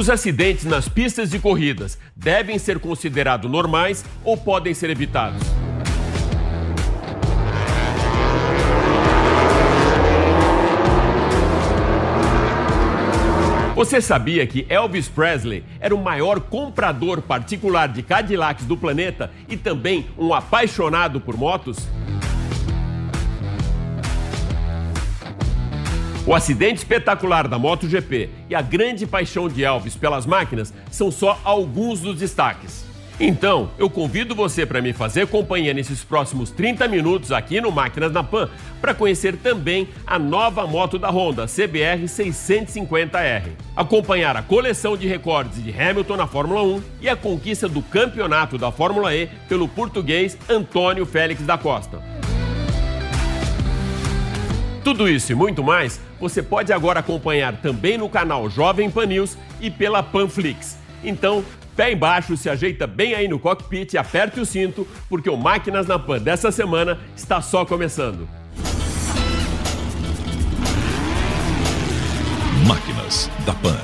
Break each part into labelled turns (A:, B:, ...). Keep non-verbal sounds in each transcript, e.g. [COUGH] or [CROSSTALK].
A: Os acidentes nas pistas de corridas devem ser considerados normais ou podem ser evitados? Você sabia que Elvis Presley era o maior comprador particular de Cadillacs do planeta e também um apaixonado por motos? O acidente espetacular da MotoGP e a grande paixão de Elvis pelas máquinas são só alguns dos destaques. Então, eu convido você para me fazer companhia nesses próximos 30 minutos aqui no Máquinas na Pan para conhecer também a nova moto da Honda, CBR 650R. Acompanhar a coleção de recordes de Hamilton na Fórmula 1 e a conquista do campeonato da Fórmula E pelo português Antônio Félix da Costa. Tudo isso e muito mais você pode agora acompanhar também no canal Jovem Pan News e pela Panflix. Então, pé embaixo, se ajeita bem aí no cockpit e aperte o cinto, porque o Máquinas na Pan dessa semana está só começando.
B: Máquinas da Pan.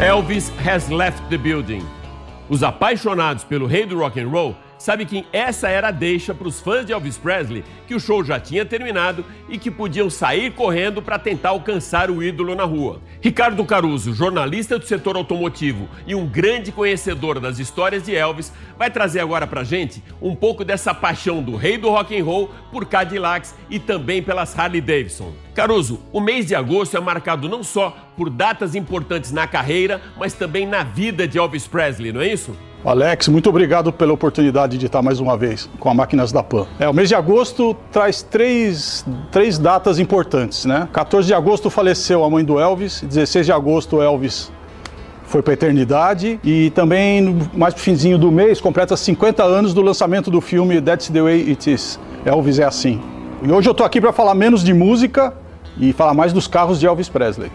A: Elvis has left the building. Os apaixonados pelo rei do rock and roll Sabe que essa era a deixa para os fãs de Elvis Presley que o show já tinha terminado e que podiam sair correndo para tentar alcançar o ídolo na rua. Ricardo Caruso, jornalista do setor automotivo e um grande conhecedor das histórias de Elvis, vai trazer agora para gente um pouco dessa paixão do rei do rock and roll por Cadillacs e também pelas Harley Davidson. Caruso, o mês de agosto é marcado não só por datas importantes na carreira, mas também na vida de Elvis Presley, não é isso?
C: Alex, muito obrigado pela oportunidade de estar mais uma vez com a Máquinas da Pan. É, o mês de agosto traz três, três datas importantes, né? 14 de agosto faleceu a mãe do Elvis, 16 de agosto Elvis foi para a eternidade e também mais pro finzinho do mês completa 50 anos do lançamento do filme That's the Way It Is. Elvis é assim. E hoje eu estou aqui para falar menos de música e falar mais dos carros de Elvis Presley.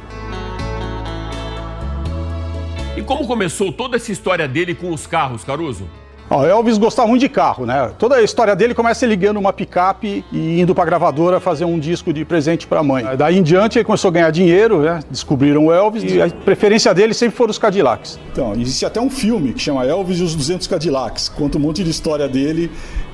A: E como começou toda essa história dele com os carros, Caruso?
C: Ó, Elvis gostava muito de carro, né? Toda a história dele começa ligando uma picape e indo para a gravadora fazer um disco de presente para a mãe. Daí em diante ele começou a ganhar dinheiro, né? Descobriram o Elvis e a preferência dele sempre foram os Cadillacs. Então, existe até um filme que chama Elvis e os 200 Cadillacs. Conta um monte de história dele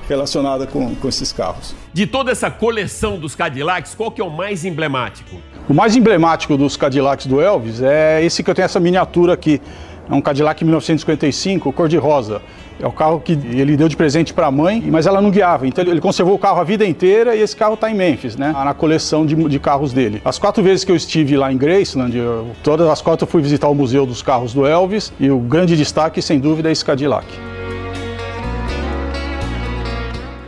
C: relacionada com, com esses carros.
A: De toda essa coleção dos Cadillacs, qual que é o mais emblemático?
C: O mais emblemático dos Cadillacs do Elvis é esse que eu tenho essa miniatura aqui. É um Cadillac 1955, cor-de-rosa. É o carro que ele deu de presente para a mãe, mas ela não guiava. Então ele conservou o carro a vida inteira e esse carro está em Memphis, né? Na coleção de, de, carros dele. As quatro vezes que eu estive lá em Graceland, eu, todas as quatro eu fui visitar o Museu dos Carros do Elvis e o grande destaque, sem dúvida, é esse Cadillac.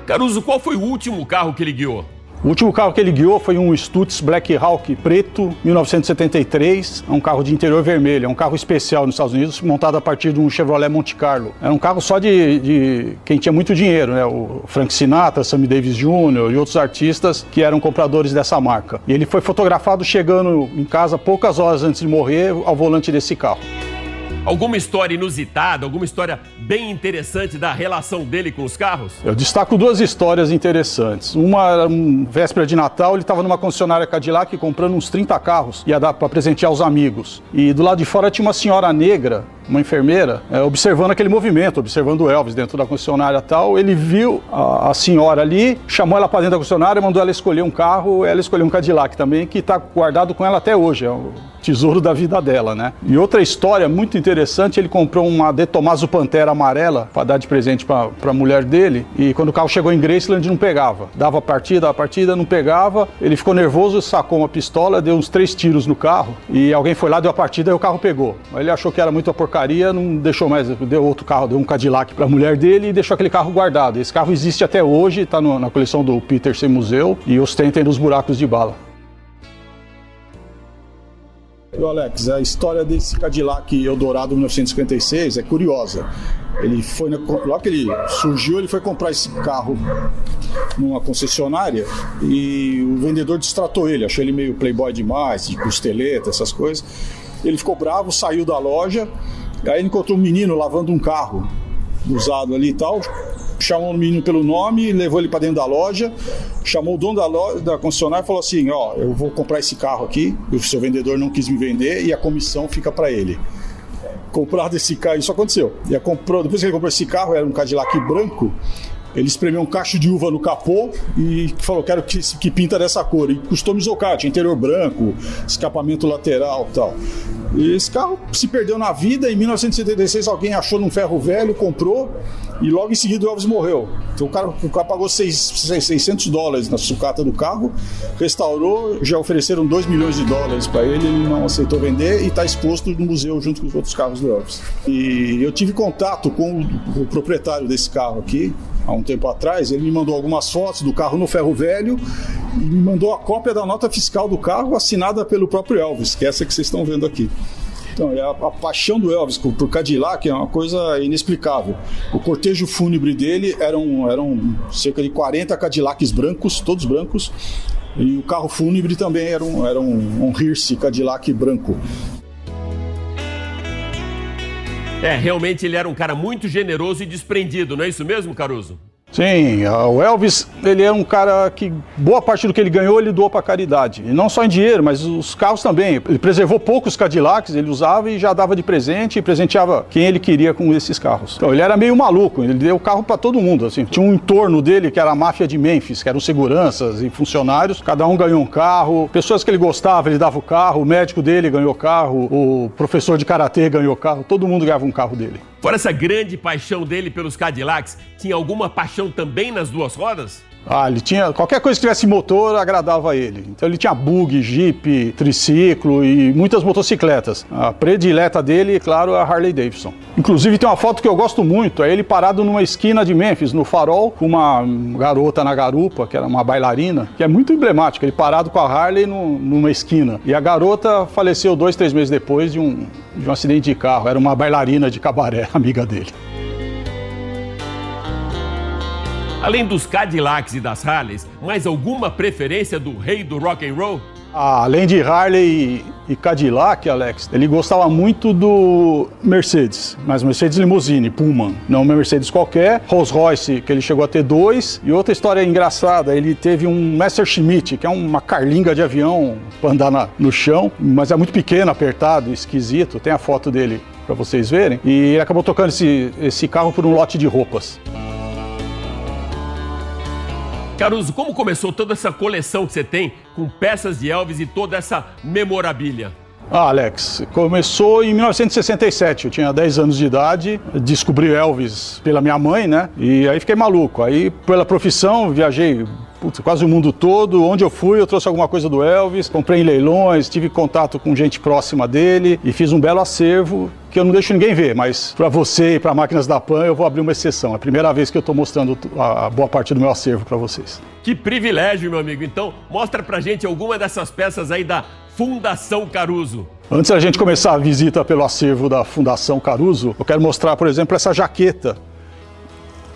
A: Caruso, qual foi o último carro que ele guiou?
C: O último carro que ele guiou foi um Stutz Black Hawk preto, 1973. É um carro de interior vermelho, é um carro especial nos Estados Unidos, montado a partir de um Chevrolet Monte Carlo. Era um carro só de, de quem tinha muito dinheiro, né? O Frank Sinatra, Sammy Davis Jr. e outros artistas que eram compradores dessa marca. E ele foi fotografado chegando em casa poucas horas antes de morrer ao volante desse carro.
A: Alguma história inusitada, alguma história bem interessante da relação dele com os carros?
C: Eu destaco duas histórias interessantes. Uma, um, véspera de Natal, ele estava numa concessionária Cadillac comprando uns 30 carros, ia dar para presentear os amigos. E do lado de fora tinha uma senhora negra uma enfermeira, é, observando aquele movimento, observando o Elvis dentro da concessionária tal. Ele viu a, a senhora ali, chamou ela para dentro da concessionária, mandou ela escolher um carro, ela escolheu um Cadillac também, que está guardado com ela até hoje. É o tesouro da vida dela, né? E outra história muito interessante, ele comprou uma De Tomaso Pantera amarela para dar de presente para a mulher dele, e quando o carro chegou em Graceland não pegava. Dava partida, a partida não pegava, ele ficou nervoso, sacou uma pistola, deu uns três tiros no carro, e alguém foi lá, deu a partida e o carro pegou. Ele achou que era muito a porcaria porcaria, não deixou mais, deu outro carro, deu um Cadillac para a mulher dele e deixou aquele carro guardado. Esse carro existe até hoje, está na coleção do Peterson Museu e ostenta nos buracos de bala. Alex, a história desse Cadillac Eldorado 1956 é curiosa. Ele foi logo que ele surgiu, ele foi comprar esse carro numa concessionária e o vendedor distratou ele, achou ele meio playboy demais, de costeleta, essas coisas. Ele ficou bravo, saiu da loja Aí ele encontrou um menino lavando um carro usado ali e tal. Chamou o menino pelo nome, levou ele para dentro da loja, chamou o dono da, loja, da concessionária e falou assim: Ó, eu vou comprar esse carro aqui, o seu vendedor não quis me vender e a comissão fica para ele. Comprado esse carro, isso aconteceu. E comprou, depois que ele comprou esse carro, era um Cadillac branco. Ele espremeu um cacho de uva no capô e falou: Quero que, que pinta dessa cor. E customizou o carro, tinha interior branco, escapamento lateral tal. E esse carro se perdeu na vida. Em 1976, alguém achou num ferro velho, comprou e logo em seguida o Elvis morreu. Então o cara, o cara pagou 600 dólares na sucata do carro, restaurou, já ofereceram 2 milhões de dólares para ele, ele não aceitou vender e está exposto no museu junto com os outros carros do Elvis. E eu tive contato com o, o proprietário desse carro aqui, há um tempo atrás, ele me mandou algumas fotos do carro no ferro velho e me mandou a cópia da nota fiscal do carro assinada pelo próprio Elvis, que é essa que vocês estão vendo aqui. Então, é a, paixão do Elvis por, Cadillac é uma coisa inexplicável. O cortejo fúnebre dele eram, eram cerca de 40 Cadillacs brancos, todos brancos, e o carro fúnebre também era um, era um, um Hearse Cadillac branco.
A: É, realmente ele era um cara muito generoso e desprendido, não é isso mesmo, Caruso?
C: Sim, o Elvis, ele é um cara que boa parte do que ele ganhou ele doou para caridade. E não só em dinheiro, mas os carros também. Ele preservou poucos Cadillacs, ele usava e já dava de presente e presenteava quem ele queria com esses carros. Então ele era meio maluco, ele deu carro para todo mundo, assim. Tinha um entorno dele que era a máfia de Memphis, que eram seguranças e funcionários, cada um ganhou um carro. Pessoas que ele gostava, ele dava o carro, o médico dele ganhou carro, o professor de karatê ganhou carro, todo mundo ganhava um carro dele.
A: Fora essa grande paixão dele pelos Cadillacs, tinha alguma paixão também nas duas rodas?
C: Ah, ele tinha. Qualquer coisa que tivesse motor agradava a ele. Então ele tinha bug, jeep, triciclo e muitas motocicletas. A predileta dele, claro, é a Harley Davidson. Inclusive tem uma foto que eu gosto muito, é ele parado numa esquina de Memphis, no farol, com uma garota na garupa, que era uma bailarina, que é muito emblemática. Ele parado com a Harley no, numa esquina. E a garota faleceu dois, três meses depois de um, de um acidente de carro. Era uma bailarina de cabaré, [LAUGHS] amiga dele.
A: Além dos Cadillacs e das Harleys, mais alguma preferência do rei do rock and roll?
C: Ah, além de Harley e, Cadillac, Alex, ele gostava muito do Mercedes, mas Mercedes Limousine, Pullman, não uma Mercedes qualquer, Rolls Royce, que ele chegou a ter dois, e outra história engraçada, ele teve um Messerschmitt, que é uma carlinga de avião para andar na, no chão, mas é muito pequeno, apertado, esquisito, tem a foto dele para vocês verem, e ele acabou tocando esse, esse carro por um lote de roupas.
A: Caruso, como começou toda essa coleção que você tem com peças de Elvis e toda essa memorabilia?
C: Ah, Alex, começou em 1967, eu tinha 10 anos de idade, descobri Elvis pela minha mãe, né? E aí fiquei maluco. Aí, pela profissão, viajei putz, quase o mundo todo. Onde eu fui, eu trouxe alguma coisa do Elvis, comprei em leilões, tive contato com gente próxima dele e fiz um belo acervo que eu não deixo ninguém ver, mas para você e para Máquinas da Pan eu vou abrir uma exceção. É a primeira vez que eu estou mostrando a boa parte do meu acervo para vocês.
A: Que privilégio, meu amigo. Então, mostra pra gente alguma dessas peças aí da Fundação Caruso.
C: Antes da gente começar a visita pelo acervo da Fundação Caruso, eu quero mostrar, por exemplo, essa jaqueta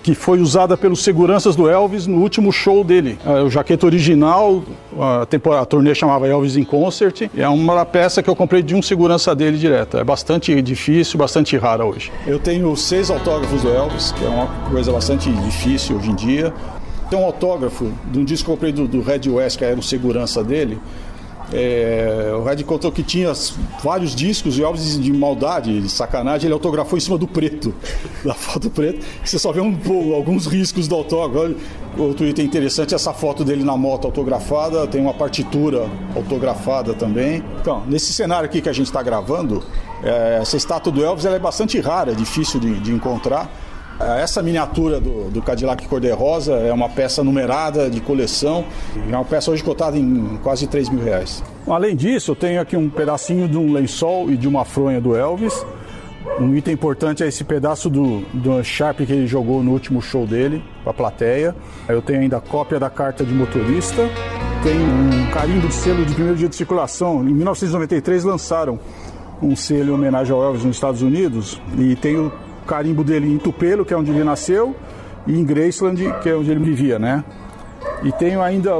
C: que foi usada pelos seguranças do Elvis no último show dele. É, o jaqueta original, a, temporada, a turnê chamava Elvis in Concert, é uma peça que eu comprei de um segurança dele direto. É bastante difícil, bastante rara hoje. Eu tenho seis autógrafos do Elvis, que é uma coisa bastante difícil hoje em dia. Tem um autógrafo de um disco que eu comprei do, do Red West, que era o segurança dele, é, o Red contou que tinha vários discos e Elvis de maldade, de sacanagem, ele autografou em cima do preto, [LAUGHS] da foto preta. Você só vê um, alguns riscos do autógrafo. Outro item interessante é essa foto dele na moto autografada, tem uma partitura autografada também. Então, nesse cenário aqui que a gente está gravando, é, essa estátua do Elvis é bastante rara, é difícil de, de encontrar. Essa miniatura do, do Cadillac cor-de-rosa é uma peça numerada de coleção, é uma peça hoje cotada em quase 3 mil reais. Além disso, eu tenho aqui um pedacinho de um lençol e de uma fronha do Elvis. Um item importante é esse pedaço do, do Sharp que ele jogou no último show dele, para a plateia. Eu tenho ainda cópia da carta de motorista. Tem um carimbo de selo de primeiro dia de circulação. Em 1993 lançaram um selo em homenagem ao Elvis nos Estados Unidos e tem o carimbo dele em Tupelo, que é onde ele nasceu, e em Graceland, que é onde ele vivia, né? E tenho ainda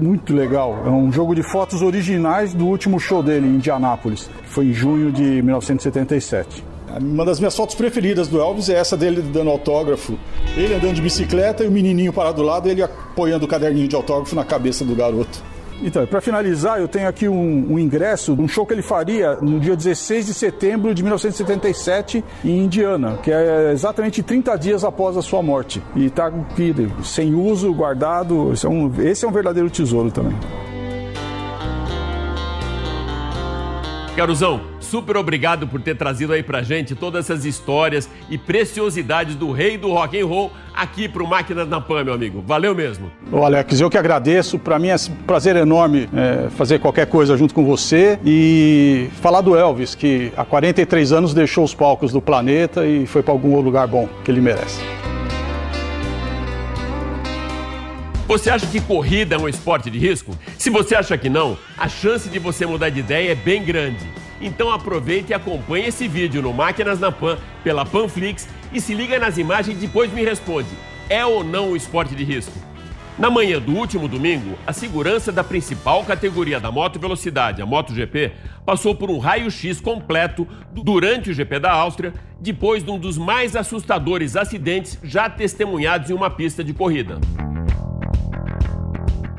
C: muito legal, é um jogo de fotos originais do último show dele em Indianápolis, que foi em junho de 1977. Uma das minhas fotos preferidas do Elvis é essa dele dando autógrafo. Ele andando de bicicleta e o menininho parado do lado, ele apoiando o caderninho de autógrafo na cabeça do garoto. Então, para finalizar, eu tenho aqui um, um, ingresso de um show que ele faria no dia 16 de setembro de 1977 em Indiana, que é exatamente 30 dias após a sua morte. E está aqui, sem uso, guardado. Esse é um, esse é um verdadeiro tesouro também.
A: Caruzão, super obrigado por ter trazido aí pra gente todas essas histórias e preciosidades do rei do rock and roll aqui pro Máquinas na Pan, meu amigo. Valeu mesmo.
C: Ô Alex, eu que agradeço. Para mim é um prazer enorme é, fazer qualquer coisa junto com você e falar do Elvis, que há 43 anos deixou os palcos do planeta e foi para algum lugar bom que ele merece.
A: Você acha que corrida é um esporte de risco? Se você acha que não, a chance de você mudar de ideia é bem grande. Então aproveite e acompanhe esse vídeo no Máquinas na Pan pela Panflix e se liga nas imagens e depois me responde: é ou não um esporte de risco? Na manhã do último domingo, a segurança da principal categoria da moto velocidade, a MotoGP, passou por um raio-x completo durante o GP da Áustria, depois de um dos mais assustadores acidentes já testemunhados em uma pista de corrida.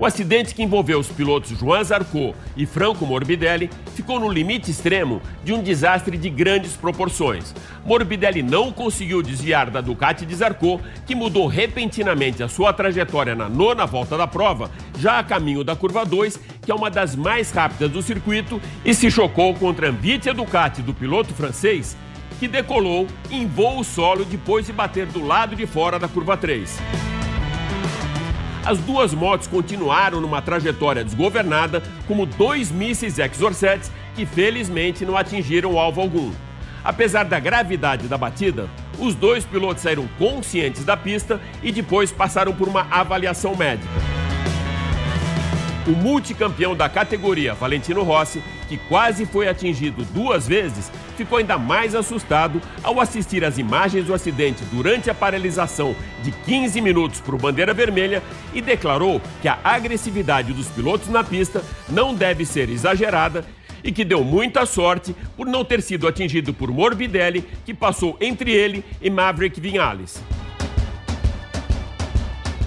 A: O acidente que envolveu os pilotos Joan Zarco e Franco Morbidelli ficou no limite extremo de um desastre de grandes proporções. Morbidelli não conseguiu desviar da Ducati de Zarco, que mudou repentinamente a sua trajetória na nona volta da prova, já a caminho da curva 2, que é uma das mais rápidas do circuito, e se chocou contra a Ambitia Ducati do piloto francês, que decolou em voo solo depois de bater do lado de fora da curva 3. As duas motos continuaram numa trajetória desgovernada, como dois mísseis Exocets que felizmente não atingiram alvo algum. Apesar da gravidade da batida, os dois pilotos saíram conscientes da pista e depois passaram por uma avaliação médica. O multicampeão da categoria, Valentino Rossi, que quase foi atingido duas vezes, ficou ainda mais assustado ao assistir às imagens do acidente durante a paralisação de 15 minutos por bandeira vermelha e declarou que a agressividade dos pilotos na pista não deve ser exagerada e que deu muita sorte por não ter sido atingido por Morbidelli, que passou entre ele e Maverick Vinales.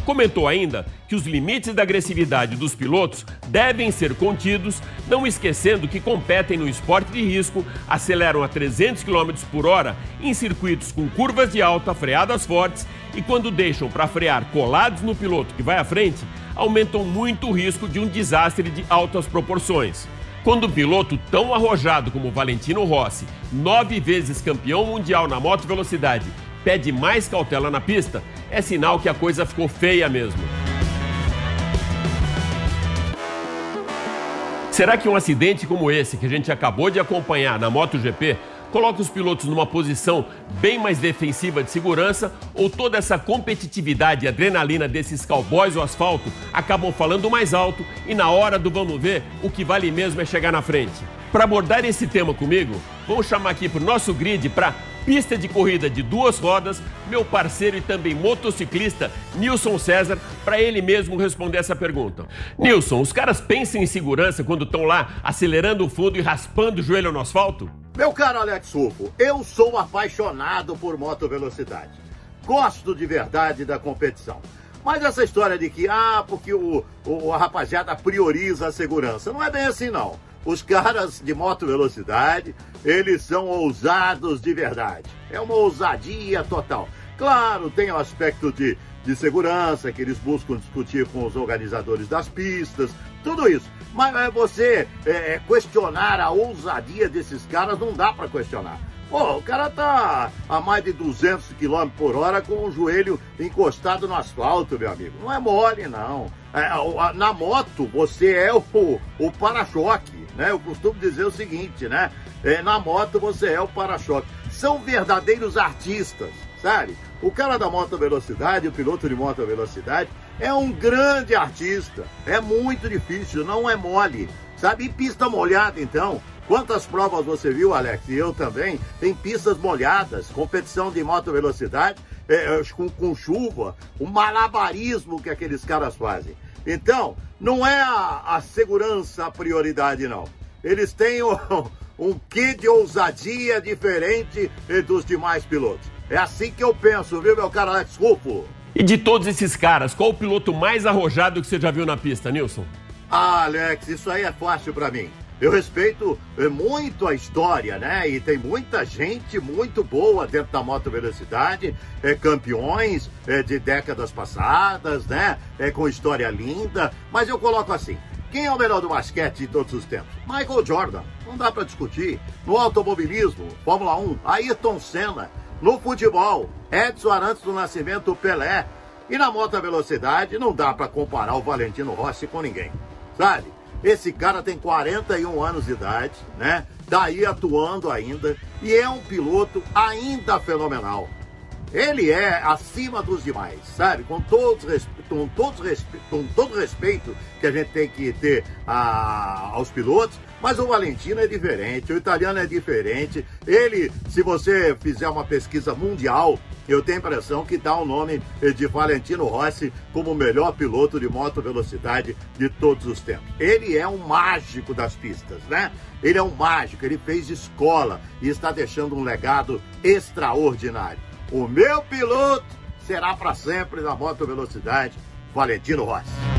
A: Comentou ainda que os limites da agressividade dos pilotos devem ser contidos, não esquecendo que competem no esporte de risco, aceleram a 300 km por hora em circuitos com curvas de alta, freadas fortes e quando deixam para frear colados no piloto que vai à frente, aumentam muito o risco de um desastre de altas proporções. Quando um piloto tão arrojado como Valentino Rossi, nove vezes campeão mundial na moto velocidade, pede mais cautela na pista, é sinal que a coisa ficou feia mesmo. Será que um acidente como esse que a gente acabou de acompanhar na MotoGP coloca os pilotos numa posição bem mais defensiva de segurança ou toda essa competitividade e adrenalina desses cowboys no asfalto acabam falando mais alto e na hora do vamos ver, o que vale mesmo é chegar na frente? Para abordar esse tema comigo, vamos chamar aqui para o nosso grid para pista de corrida de duas rodas, meu parceiro e também motociclista Nilson César, para ele mesmo responder essa pergunta. Nilson, os caras pensam em segurança quando estão lá acelerando o fundo e raspando o joelho no asfalto?
D: Meu caro Alex Rufo, eu sou apaixonado por moto velocidade. Gosto de verdade da competição. Mas essa história de que, ah, porque o, o, a rapaziada prioriza a segurança, não é bem assim não. Os caras de moto velocidade, eles são ousados de verdade. É uma ousadia total. Claro, tem o aspecto de, de segurança que eles buscam discutir com os organizadores das pistas, tudo isso. Mas é, você é, é, questionar a ousadia desses caras não dá para questionar. Pô, o cara tá a mais de 200 km por hora com o joelho encostado no asfalto, meu amigo. Não é mole, não. É, na moto, você é o, o para-choque né? Eu costumo dizer o seguinte, né? É, na moto você é o para-choque. São verdadeiros artistas, sabe? O cara da moto velocidade, o piloto de moto velocidade, é um grande artista. É muito difícil, não é mole, sabe? E pista molhada, então. Quantas provas você viu, Alex? E eu também. Tem pistas molhadas, competição de moto velocidade é, com, com chuva, o malabarismo que aqueles caras fazem. Então, não é a, a segurança a prioridade, não. Eles têm o, [LAUGHS] um quê de ousadia diferente dos demais pilotos. É assim que eu penso, viu, meu cara Alex Rufo?
A: E de todos esses caras, qual o piloto mais arrojado que você já viu na pista, Nilson?
D: Ah, Alex, isso aí é fácil para mim. Eu respeito eh, muito a história, né? E tem muita gente muito boa dentro da moto velocidade, é, campeões é, de décadas passadas, né? É, com história linda. Mas eu coloco assim: quem é o melhor do basquete de todos os tempos? Michael Jordan. Não dá para discutir. No automobilismo, Fórmula 1, Ayrton Senna. No futebol, Edson Arantes do Nascimento Pelé. E na moto velocidade, não dá para comparar o Valentino Rossi com ninguém. Sabe? Esse cara tem 41 anos de idade, né? Daí tá atuando ainda e é um piloto ainda fenomenal. Ele é acima dos demais, sabe? Com, todos, com, todos, com todo respeito que a gente tem que ter a, aos pilotos, mas o Valentino é diferente, o italiano é diferente. Ele, se você fizer uma pesquisa mundial, eu tenho a impressão que dá o nome de Valentino Rossi como o melhor piloto de moto velocidade de todos os tempos. Ele é um mágico das pistas, né? Ele é um mágico, ele fez escola e está deixando um legado extraordinário. O meu piloto será para sempre na moto velocidade, Valentino Rossi.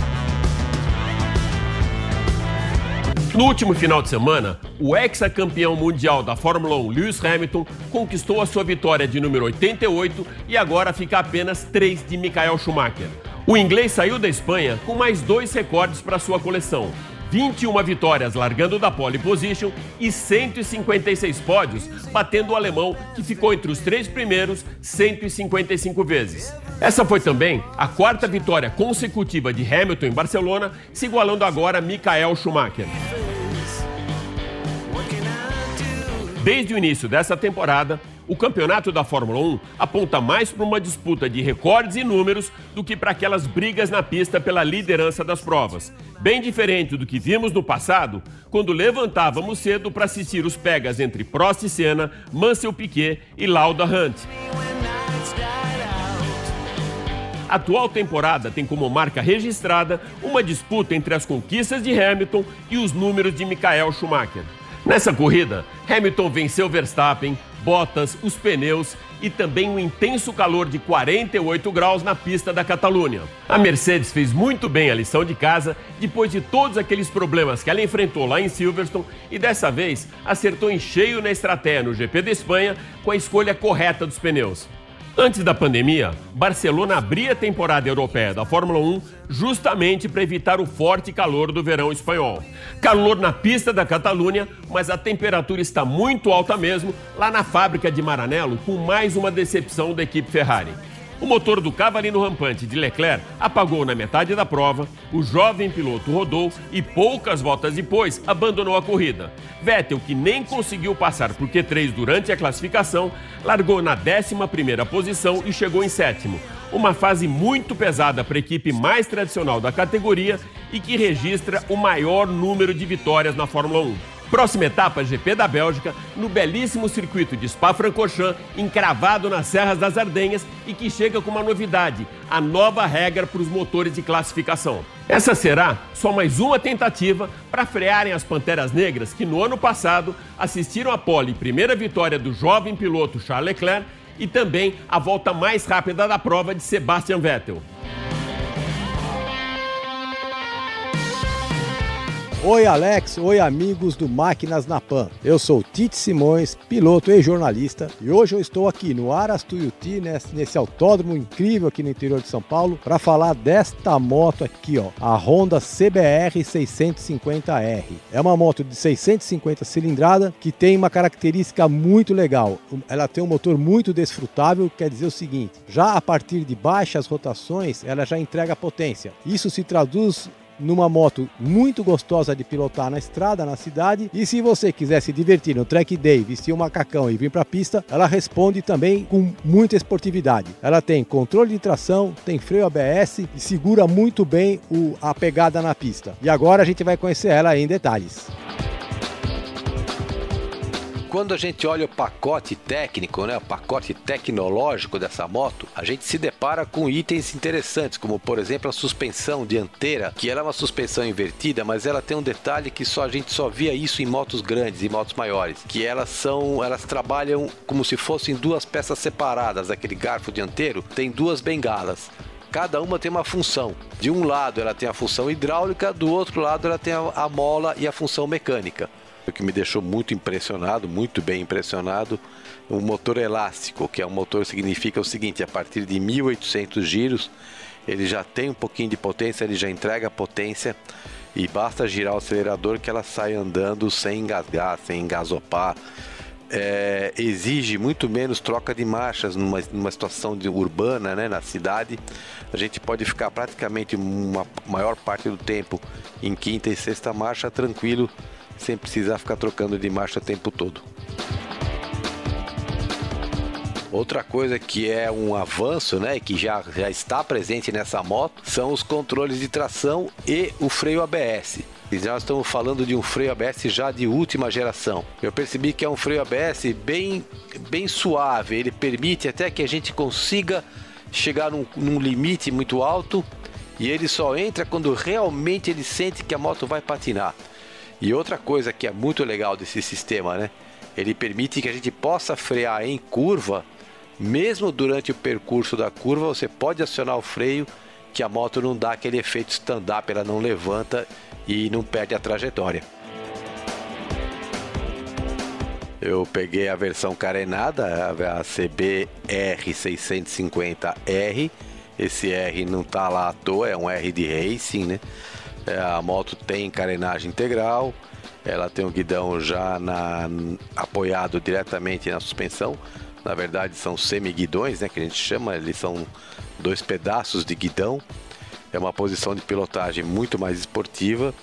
A: No último final de semana, o ex-campeão mundial da Fórmula 1, Lewis Hamilton, conquistou a sua vitória de número 88 e agora fica apenas 3 de Michael Schumacher. O inglês saiu da Espanha com mais dois recordes para sua coleção. 21 vitórias largando da pole position e 156 pódios, batendo o alemão que ficou entre os três primeiros 155 vezes. Essa foi também a quarta vitória consecutiva de Hamilton em Barcelona, se igualando agora a Michael Schumacher. Desde o início dessa temporada, o campeonato da Fórmula 1 aponta mais para uma disputa de recordes e números do que para aquelas brigas na pista pela liderança das provas. Bem diferente do que vimos no passado, quando levantávamos cedo para assistir os pegas entre Prost e Senna, Mansell Piquet e Lauda Hunt. A atual temporada tem como marca registrada uma disputa entre as conquistas de Hamilton e os números de Michael Schumacher. Nessa corrida, Hamilton venceu Verstappen, Bottas, os pneus e também um intenso calor de 48 graus na pista da Catalunha. A Mercedes fez muito bem a lição de casa depois de todos aqueles problemas que ela enfrentou lá em Silverstone e dessa vez acertou em cheio na estratégia no GP da Espanha com a escolha correta dos pneus. Antes da pandemia, Barcelona abria a temporada europeia da Fórmula 1 justamente para evitar o forte calor do verão espanhol. Calor na pista da Catalunha, mas a temperatura está muito alta mesmo lá na fábrica de Maranello, com mais uma decepção da equipe Ferrari. O motor do cavalino rampante de Leclerc apagou na metade da prova, o jovem piloto rodou e poucas voltas depois abandonou a corrida. Vettel, que nem conseguiu passar por Q3 durante a classificação, largou na 11ª posição e chegou em sétimo. Uma fase muito pesada para a equipe mais tradicional da categoria e que registra o maior número de vitórias na Fórmula 1. Próxima etapa, GP da Bélgica, no belíssimo circuito de Spa-Francorchamps, encravado nas Serras das Ardenhas e que chega com uma novidade, a nova regra para os motores de classificação. Essa será só mais uma tentativa para frearem as Panteras Negras que no ano passado assistiram a pole primeira vitória do jovem piloto Charles Leclerc e também a volta mais rápida da prova de Sebastian Vettel.
E: Oi Alex, oi amigos do Máquinas na Pan. Eu sou Tite Simões, piloto e jornalista, e hoje eu estou aqui no Aras Tuiuti, nesse, nesse autódromo incrível aqui no interior de São Paulo, para falar desta moto aqui, ó, a Honda CBR 650R. É uma moto de 650 cilindrada que tem uma característica muito legal. Ela tem um motor muito desfrutável, quer dizer o seguinte: já a partir de baixas rotações, ela já entrega potência. Isso se traduz numa moto muito gostosa de pilotar na estrada, na cidade. E se você quiser se divertir no track day, vestir um macacão e vir para a pista, ela responde também com muita esportividade. Ela tem controle de tração, tem freio ABS e segura muito bem o, a pegada na pista. E agora a gente vai conhecer ela em detalhes.
F: Quando a gente olha o pacote técnico, né, o pacote tecnológico dessa moto, a gente se depara com itens interessantes, como por exemplo a suspensão dianteira, que ela é uma suspensão invertida, mas ela tem um detalhe que só a gente só via isso em motos grandes e motos maiores, que elas são, elas trabalham como se fossem duas peças separadas, aquele garfo dianteiro tem duas bengalas cada uma tem uma função. De um lado ela tem a função hidráulica, do outro lado ela tem a, mola e a função mecânica. O que me deixou muito impressionado, muito bem impressionado, o motor elástico, que é um motor significa o seguinte, a partir de 1800 giros, ele já tem um pouquinho de potência, ele já entrega potência e basta girar o acelerador que ela sai andando sem engasgar, sem engasopar é, exige muito menos troca de marchas numa, numa situação de, urbana, né, na cidade. A gente pode ficar praticamente uma maior parte do tempo em quinta e sexta marcha tranquilo, sem precisar ficar trocando de marcha o tempo todo. Outra coisa que é um avanço, né, que já, já está presente nessa moto, são os controles de tração e o freio ABS. E nós estamos falando de um freio ABS já de última geração. Eu percebi que é um freio ABS bem, bem suave, ele permite até que a gente consiga chegar num, num limite muito alto e ele só entra quando realmente ele sente que a moto vai patinar. E outra coisa que é muito legal desse sistema, né? Ele permite que a gente possa frear em curva, mesmo durante o percurso da curva, você pode acionar o freio que a moto não dá aquele efeito stand-up, ela não levanta e não perde a trajetória. Eu peguei a versão carenada, a CBR650R. Esse R não tá lá à toa, é um R de racing, né? É, a moto tem carenagem integral, ela tem um guidão já na, apoiado diretamente na suspensão. Na verdade, são semi-guidões, né? Que a gente chama, eles são dois pedaços de guidão é uma posição de pilotagem muito mais esportiva.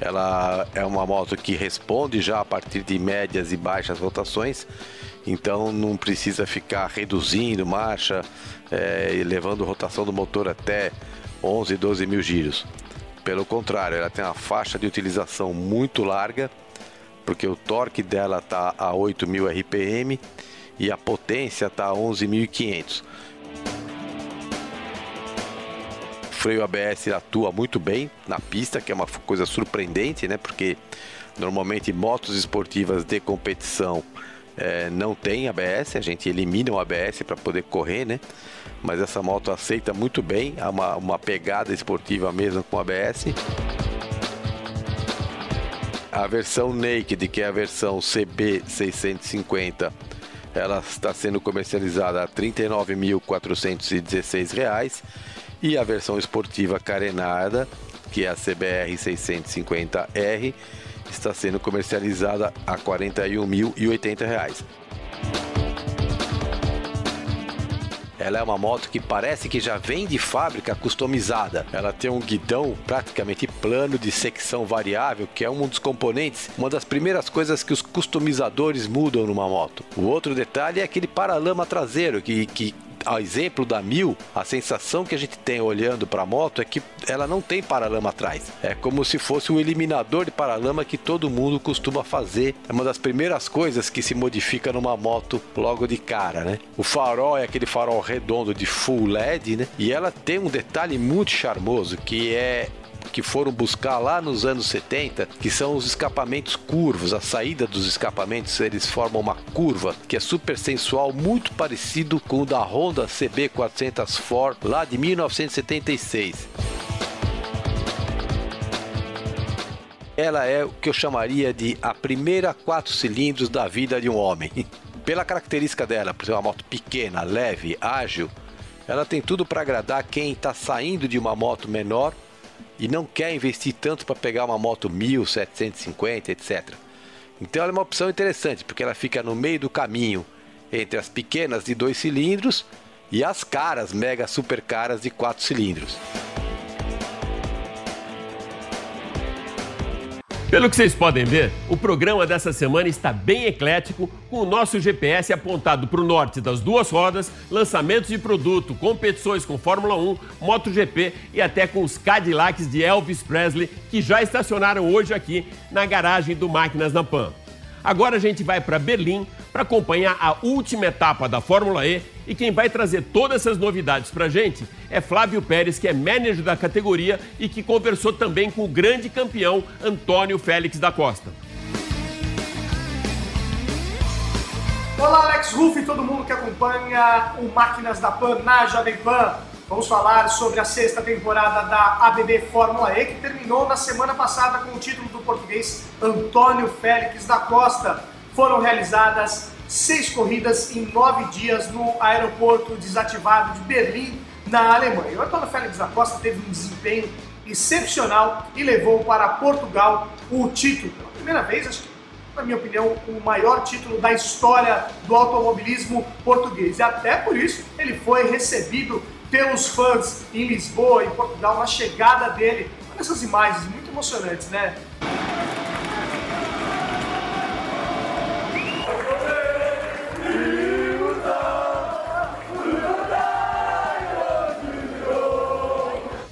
F: Ela é uma moto que responde já a partir de médias e baixas rotações, então não precisa ficar reduzindo marcha é, e levando rotação do motor até 11, 12 mil giros. Pelo contrário, ela tem uma faixa de utilização muito larga, porque o torque dela está a 8.000 RPM e a potência está a 11.500. freio ABS atua muito bem na pista, que é uma coisa surpreendente, né? Porque normalmente motos esportivas de competição é, não tem ABS, a gente elimina o ABS para poder correr, né? Mas essa moto aceita muito bem, há uma, uma pegada esportiva mesmo com ABS. A versão Naked, que é a versão CB650, ela está sendo comercializada a R$ 39.416 e a versão esportiva carenada, que é a CBR 650R, está sendo comercializada a R$ 41.080. Ela é uma moto que parece que já vem de fábrica customizada. Ela tem um guidão praticamente plano de secção variável, que é um dos componentes, uma das primeiras coisas que os customizadores mudam numa moto. O outro detalhe é aquele paralama traseiro que, que ao exemplo da Mil, a sensação que a gente tem olhando para a moto é que ela não tem paralama atrás. É como se fosse o eliminador de paralama que todo mundo costuma fazer. É uma das primeiras coisas que se modifica numa moto logo de cara, né? O farol é aquele farol redondo de full LED, né? E ela tem um detalhe muito charmoso que é que foram buscar lá nos anos 70, que são os escapamentos curvos. A saída dos escapamentos, eles formam uma curva que é super sensual, muito parecido com o da Honda CB400 lá de 1976. Ela é o que eu chamaria de a primeira quatro cilindros da vida de um homem. [LAUGHS] Pela característica dela, por ser uma moto pequena, leve, ágil, ela tem tudo para agradar quem está saindo de uma moto menor e não quer investir tanto para pegar uma moto 1750, etc. Então ela é uma opção interessante, porque ela fica no meio do caminho entre as pequenas de dois cilindros e as caras, mega super caras de quatro cilindros.
A: Pelo que vocês podem ver, o programa dessa semana está bem eclético, com o nosso GPS apontado para o norte das duas rodas, lançamentos de produto, competições com Fórmula 1, MotoGP e até com os Cadillacs de Elvis Presley, que já estacionaram hoje aqui na garagem do Máquinas na Pan. Agora a gente vai para Berlim para acompanhar a última etapa da Fórmula E e quem vai trazer todas essas novidades para a gente é Flávio Pérez, que é manager da categoria e que conversou também com o grande campeão Antônio Félix da Costa.
G: Olá, Alex Ruff e todo mundo que acompanha o Máquinas da Pan na Jovem Pan. Vamos falar sobre a sexta temporada da ABB Fórmula E, que terminou na semana passada com o título do português Antônio Félix da Costa. Foram realizadas seis corridas em nove dias no aeroporto desativado de Berlim, na Alemanha. O Antônio Félix da Costa teve um desempenho excepcional e levou para Portugal o título. Pela primeira vez, acho que, na minha opinião, o maior título da história do automobilismo português. E até por isso ele foi recebido pelos fãs em Lisboa, em Portugal, na chegada dele. Olha essas imagens muito emocionantes, né?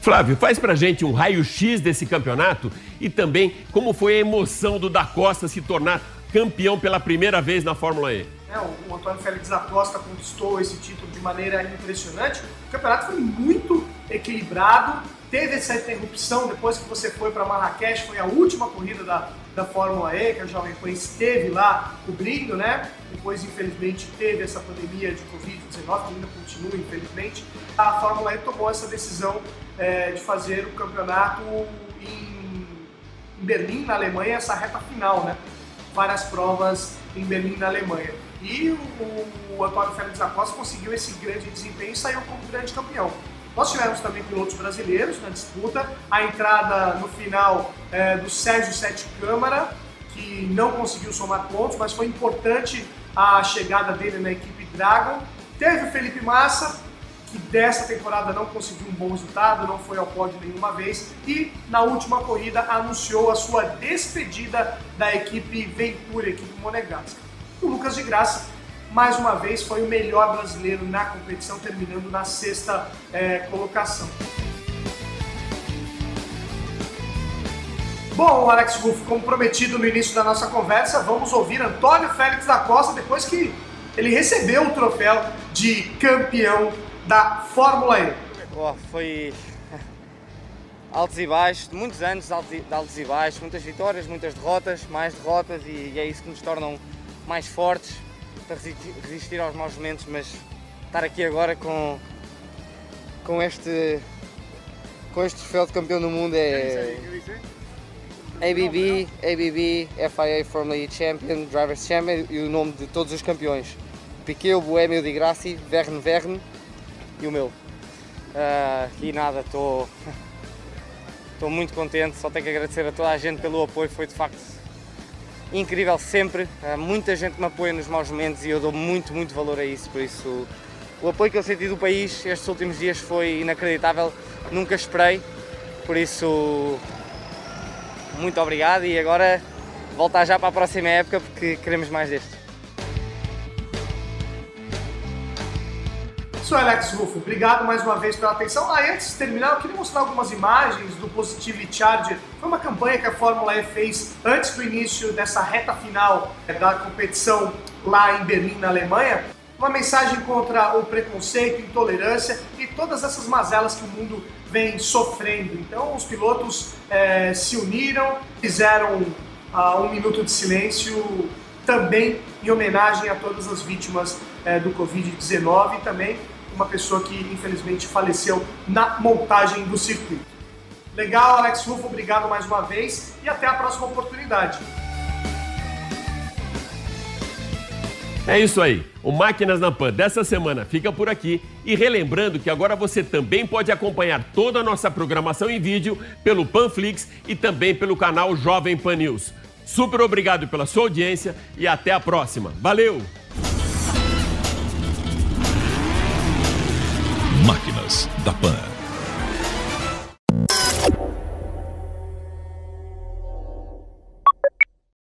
A: Flávio, faz pra gente um raio-x desse campeonato e também como foi a emoção do Da Costa se tornar campeão pela primeira vez na Fórmula E.
G: É, o Antônio Félix da Costa conquistou esse título de maneira impressionante. O campeonato foi muito equilibrado, teve essa interrupção depois que você foi para Marrakech, foi a última corrida da, da Fórmula E, que a Jovem Pan esteve lá cobrindo, né? Depois, infelizmente, teve essa pandemia de Covid-19, que ainda continua, infelizmente. A Fórmula E tomou essa decisão é, de fazer o campeonato em, em Berlim, na Alemanha, essa reta final, né? Várias provas em Berlim, na Alemanha. E o, o Antônio Félix da Costa conseguiu esse grande desempenho e saiu como grande campeão. Nós tivemos também pilotos brasileiros na disputa, a entrada no final é, do Sérgio Sete Câmara, que não conseguiu somar pontos, mas foi importante a chegada dele na equipe Dragon. Teve o Felipe Massa, que dessa temporada não conseguiu um bom resultado, não foi ao pódio nenhuma vez, e na última corrida anunciou a sua despedida da equipe Ventura, equipe monegasca. O Lucas de Graça mais uma vez foi o melhor brasileiro na competição, terminando na sexta é, colocação. Bom, Alex Ruff, como prometido no início da nossa conversa, vamos ouvir Antônio Félix da Costa depois que ele recebeu o troféu de campeão da Fórmula E.
H: Oh, foi [LAUGHS] altos e baixos, muitos anos de altos e baixos, muitas vitórias, muitas derrotas, mais derrotas e é isso que nos tornam mais fortes para resistir aos maus momentos, mas estar aqui agora com, com este com este troféu de campeão do mundo é ABB, ABB, FIA Formula E Champion, Drivers Champion e o nome de todos os campeões. Piquet, Boêmio de Grassi, Verne Verne e o meu. Uh, e nada, estou [LAUGHS] muito contente, só tenho que agradecer a toda a gente pelo apoio, foi de facto incrível sempre. Muita gente me apoia nos maus momentos e eu dou muito, muito valor a isso. Por isso, o apoio que eu senti do país estes últimos dias foi inacreditável. Nunca esperei. Por isso, muito obrigado e agora voltar já para a próxima época porque queremos mais deste.
G: Sou Alex Ruffo, obrigado mais uma vez pela atenção. Ah, antes de terminar, eu queria mostrar algumas imagens do Positively Charger. Foi uma campanha que a Fórmula E fez antes do início dessa reta final é, da competição lá em Berlim, na Alemanha. Uma mensagem contra o preconceito, intolerância e todas essas mazelas que o mundo vem sofrendo. Então, os pilotos é, se uniram, fizeram uh, um minuto de silêncio também em homenagem a todas as vítimas é, do Covid-19 e também uma pessoa que infelizmente faleceu na montagem do circuito. Legal, Alex Rufo, obrigado mais uma vez e até a próxima oportunidade.
A: É isso aí. O Máquinas na Pan dessa semana fica por aqui. E relembrando que agora você também pode acompanhar toda a nossa programação em vídeo pelo Panflix e também pelo canal Jovem Pan News. Super obrigado pela sua audiência e até a próxima. Valeu!
B: Máquinas da Pan.